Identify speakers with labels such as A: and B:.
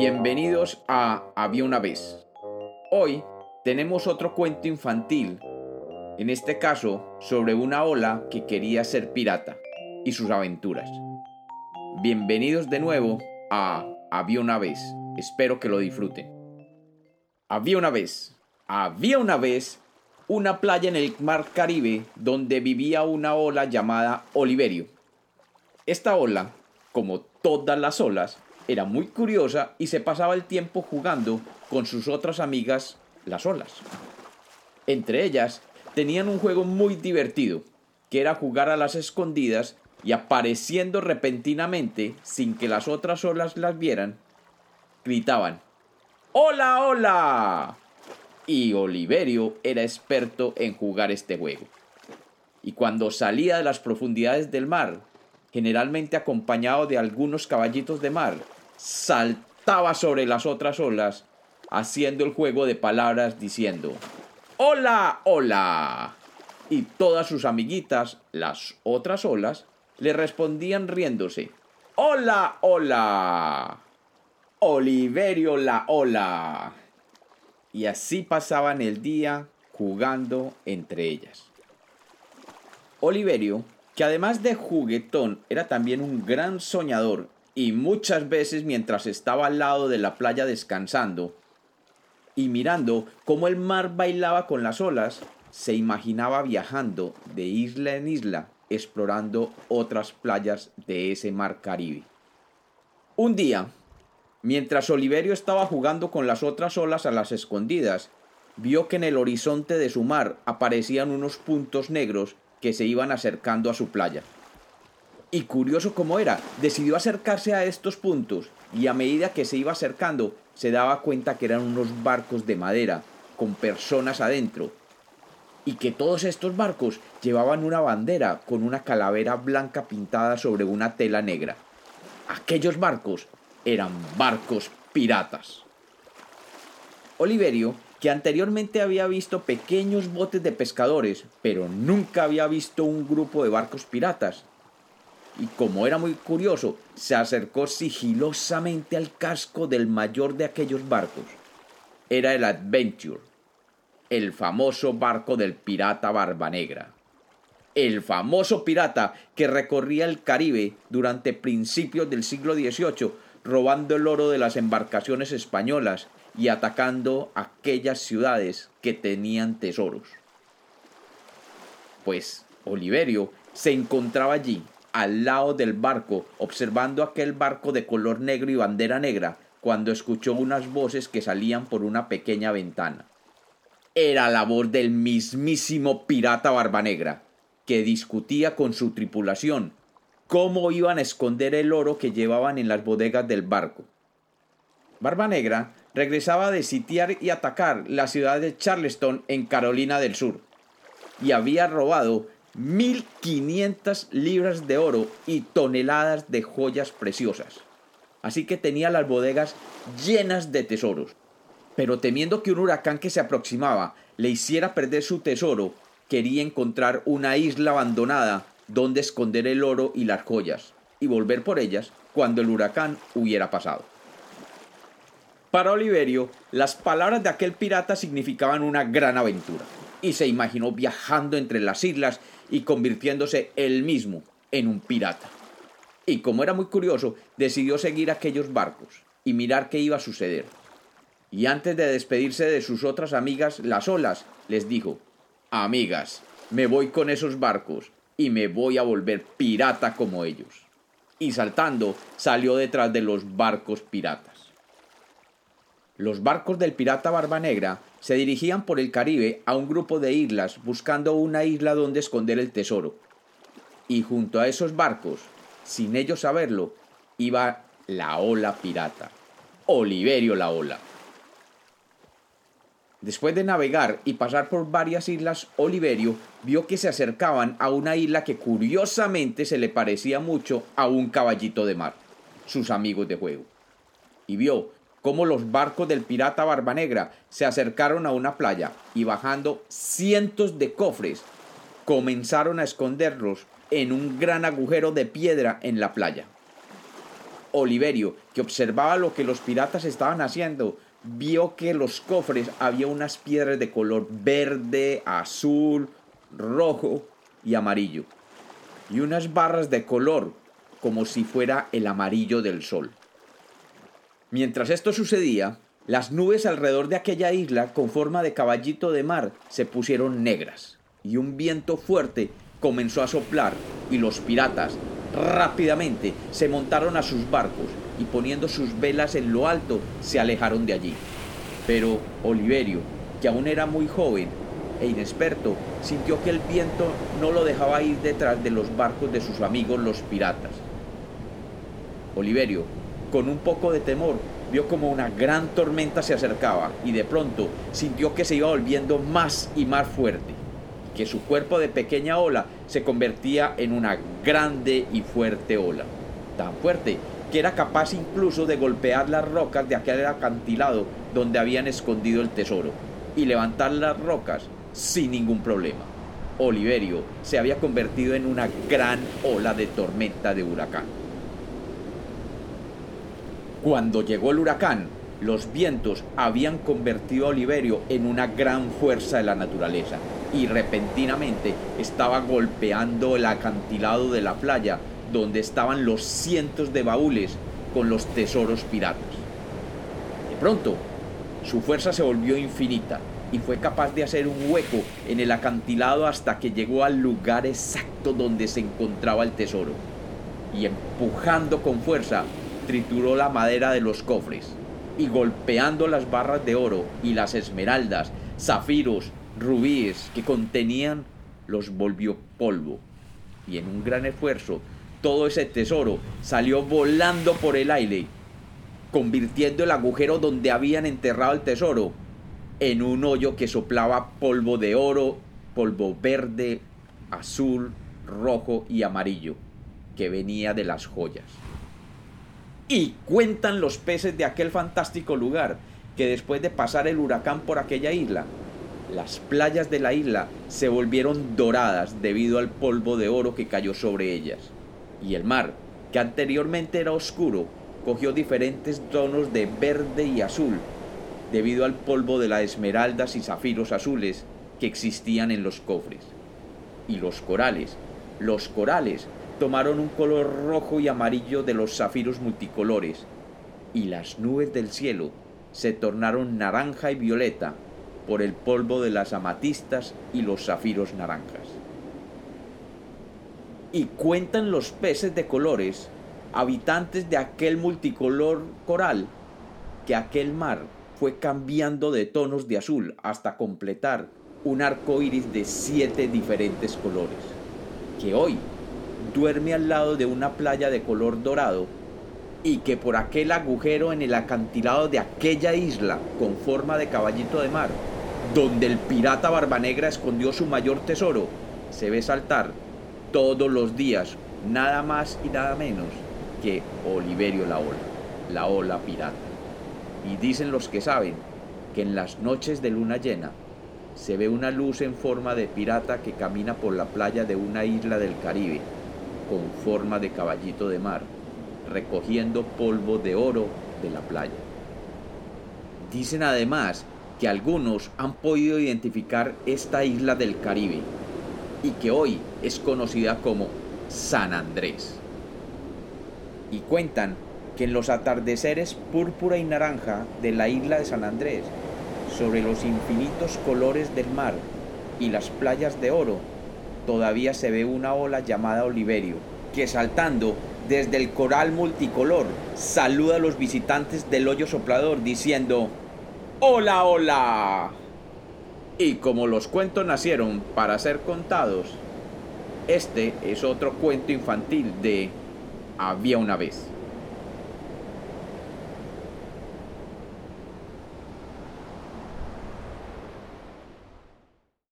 A: Bienvenidos a Había una vez. Hoy tenemos otro cuento infantil, en este caso sobre una ola que quería ser pirata y sus aventuras. Bienvenidos de nuevo a Había una vez. Espero que lo disfruten. Había una vez, había una vez una playa en el mar Caribe donde vivía una ola llamada Oliverio. Esta ola, como todas las olas, era muy curiosa y se pasaba el tiempo jugando con sus otras amigas las olas. Entre ellas tenían un juego muy divertido, que era jugar a las escondidas y apareciendo repentinamente sin que las otras olas las vieran, gritaban ¡Hola, hola! Y Oliverio era experto en jugar este juego. Y cuando salía de las profundidades del mar, generalmente acompañado de algunos caballitos de mar, saltaba sobre las otras olas, haciendo el juego de palabras diciendo, ¡Hola, hola! Y todas sus amiguitas, las otras olas, le respondían riéndose, ¡Hola, hola! Oliverio la ola. Y así pasaban el día jugando entre ellas. Oliverio, que además de juguetón era también un gran soñador y muchas veces mientras estaba al lado de la playa descansando y mirando cómo el mar bailaba con las olas, se imaginaba viajando de isla en isla explorando otras playas de ese mar Caribe. Un día, Mientras Oliverio estaba jugando con las otras olas a las escondidas, vio que en el horizonte de su mar aparecían unos puntos negros que se iban acercando a su playa. Y curioso como era, decidió acercarse a estos puntos y a medida que se iba acercando se daba cuenta que eran unos barcos de madera con personas adentro y que todos estos barcos llevaban una bandera con una calavera blanca pintada sobre una tela negra. Aquellos barcos eran barcos piratas. Oliverio, que anteriormente había visto pequeños botes de pescadores, pero nunca había visto un grupo de barcos piratas, y como era muy curioso, se acercó sigilosamente al casco del mayor de aquellos barcos. Era el Adventure, el famoso barco del pirata Barba Negra. El famoso pirata que recorría el Caribe durante principios del siglo XVIII robando el oro de las embarcaciones españolas y atacando aquellas ciudades que tenían tesoros. Pues Oliverio se encontraba allí, al lado del barco, observando aquel barco de color negro y bandera negra, cuando escuchó unas voces que salían por una pequeña ventana. Era la voz del mismísimo pirata Barba Negra, que discutía con su tripulación cómo iban a esconder el oro que llevaban en las bodegas del barco. Barba Negra regresaba de sitiar y atacar la ciudad de Charleston en Carolina del Sur y había robado 1.500 libras de oro y toneladas de joyas preciosas. Así que tenía las bodegas llenas de tesoros. Pero temiendo que un huracán que se aproximaba le hiciera perder su tesoro, quería encontrar una isla abandonada donde esconder el oro y las joyas, y volver por ellas cuando el huracán hubiera pasado. Para Oliverio, las palabras de aquel pirata significaban una gran aventura, y se imaginó viajando entre las islas y convirtiéndose él mismo en un pirata. Y como era muy curioso, decidió seguir aquellos barcos y mirar qué iba a suceder. Y antes de despedirse de sus otras amigas, las olas, les dijo, Amigas, me voy con esos barcos, y me voy a volver pirata como ellos. Y saltando salió detrás de los barcos piratas. Los barcos del pirata Barba Negra se dirigían por el Caribe a un grupo de islas buscando una isla donde esconder el tesoro. Y junto a esos barcos, sin ellos saberlo, iba la ola pirata. Oliverio la ola. Después de navegar y pasar por varias islas, Oliverio vio que se acercaban a una isla que curiosamente se le parecía mucho a un caballito de mar, sus amigos de juego. Y vio cómo los barcos del pirata Barba Negra se acercaron a una playa y bajando cientos de cofres, comenzaron a esconderlos en un gran agujero de piedra en la playa. Oliverio, que observaba lo que los piratas estaban haciendo, vio que los cofres había unas piedras de color verde, azul, rojo y amarillo, y unas barras de color como si fuera el amarillo del sol. Mientras esto sucedía, las nubes alrededor de aquella isla con forma de caballito de mar se pusieron negras y un viento fuerte comenzó a soplar y los piratas rápidamente se montaron a sus barcos y poniendo sus velas en lo alto se alejaron de allí. Pero Oliverio, que aún era muy joven e inexperto, sintió que el viento no lo dejaba ir detrás de los barcos de sus amigos los piratas. Oliverio, con un poco de temor, vio como una gran tormenta se acercaba y de pronto sintió que se iba volviendo más y más fuerte, que su cuerpo de pequeña ola se convertía en una grande y fuerte ola, tan fuerte que era capaz incluso de golpear las rocas de aquel acantilado donde habían escondido el tesoro y levantar las rocas sin ningún problema. Oliverio se había convertido en una gran ola de tormenta de huracán. Cuando llegó el huracán, los vientos habían convertido a Oliverio en una gran fuerza de la naturaleza y repentinamente estaba golpeando el acantilado de la playa donde estaban los cientos de baúles con los tesoros piratas. De pronto, su fuerza se volvió infinita y fue capaz de hacer un hueco en el acantilado hasta que llegó al lugar exacto donde se encontraba el tesoro. Y empujando con fuerza, trituró la madera de los cofres y golpeando las barras de oro y las esmeraldas, zafiros, rubíes que contenían, los volvió polvo. Y en un gran esfuerzo, todo ese tesoro salió volando por el aire, convirtiendo el agujero donde habían enterrado el tesoro en un hoyo que soplaba polvo de oro, polvo verde, azul, rojo y amarillo, que venía de las joyas. Y cuentan los peces de aquel fantástico lugar que después de pasar el huracán por aquella isla, las playas de la isla se volvieron doradas debido al polvo de oro que cayó sobre ellas. Y el mar, que anteriormente era oscuro, cogió diferentes tonos de verde y azul debido al polvo de las esmeraldas y zafiros azules que existían en los cofres. Y los corales, los corales tomaron un color rojo y amarillo de los zafiros multicolores, y las nubes del cielo se tornaron naranja y violeta por el polvo de las amatistas y los zafiros naranjas. Y cuentan los peces de colores, habitantes de aquel multicolor coral, que aquel mar fue cambiando de tonos de azul hasta completar un arco iris de siete diferentes colores, que hoy duerme al lado de una playa de color dorado y que por aquel agujero en el acantilado de aquella isla con forma de caballito de mar, donde el pirata Barbanegra escondió su mayor tesoro, se ve saltar todos los días nada más y nada menos que Oliverio la ola, la ola pirata. Y dicen los que saben que en las noches de luna llena se ve una luz en forma de pirata que camina por la playa de una isla del Caribe con forma de caballito de mar, recogiendo polvo de oro de la playa. Dicen además que algunos han podido identificar esta isla del Caribe y que hoy es conocida como San Andrés. Y cuentan que en los atardeceres púrpura y naranja de la isla de San Andrés, sobre los infinitos colores del mar y las playas de oro, todavía se ve una ola llamada Oliverio, que saltando desde el coral multicolor saluda a los visitantes del hoyo soplador diciendo, ¡Hola, hola! Y como los cuentos nacieron para ser contados, este es otro cuento infantil de Había una vez.